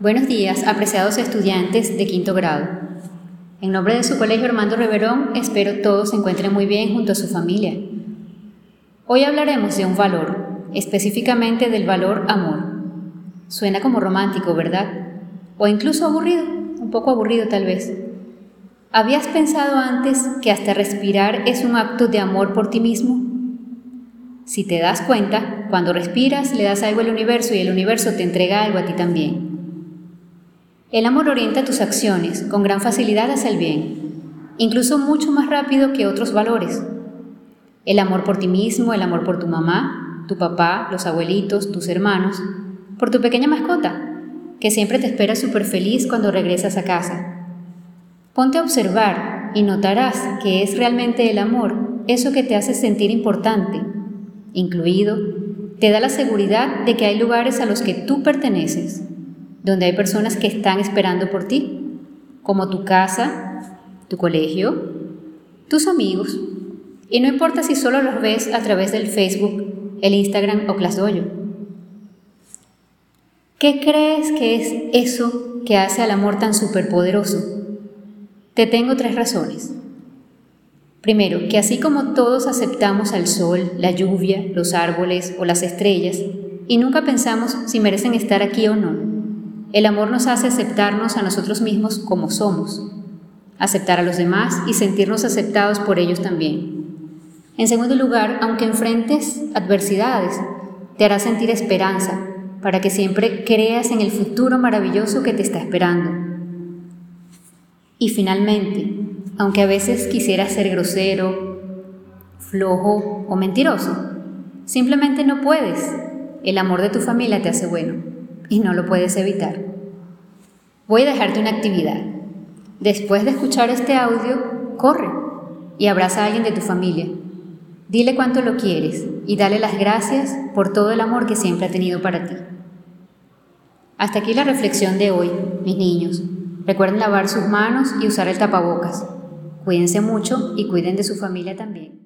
Buenos días, apreciados estudiantes de quinto grado. En nombre de su colegio Armando Reverón, espero todos se encuentren muy bien junto a su familia. Hoy hablaremos de un valor, específicamente del valor amor. Suena como romántico, ¿verdad? O incluso aburrido, un poco aburrido tal vez. ¿Habías pensado antes que hasta respirar es un acto de amor por ti mismo? Si te das cuenta, cuando respiras le das algo al universo y el universo te entrega algo a ti también. El amor orienta tus acciones con gran facilidad hacia el bien, incluso mucho más rápido que otros valores. El amor por ti mismo, el amor por tu mamá, tu papá, los abuelitos, tus hermanos, por tu pequeña mascota, que siempre te espera súper feliz cuando regresas a casa. Ponte a observar y notarás que es realmente el amor eso que te hace sentir importante, incluido, te da la seguridad de que hay lugares a los que tú perteneces donde hay personas que están esperando por ti, como tu casa, tu colegio, tus amigos. Y no importa si solo los ves a través del Facebook, el Instagram o ClassDojo. ¿Qué crees que es eso que hace al amor tan superpoderoso? Te tengo tres razones. Primero, que así como todos aceptamos al sol, la lluvia, los árboles o las estrellas, y nunca pensamos si merecen estar aquí o no, el amor nos hace aceptarnos a nosotros mismos como somos, aceptar a los demás y sentirnos aceptados por ellos también. En segundo lugar, aunque enfrentes adversidades, te hará sentir esperanza para que siempre creas en el futuro maravilloso que te está esperando. Y finalmente, aunque a veces quisieras ser grosero, flojo o mentiroso, simplemente no puedes. El amor de tu familia te hace bueno y no lo puedes evitar. Voy a dejarte una actividad. Después de escuchar este audio, corre y abraza a alguien de tu familia. Dile cuánto lo quieres y dale las gracias por todo el amor que siempre ha tenido para ti. Hasta aquí la reflexión de hoy, mis niños. Recuerden lavar sus manos y usar el tapabocas. Cuídense mucho y cuiden de su familia también.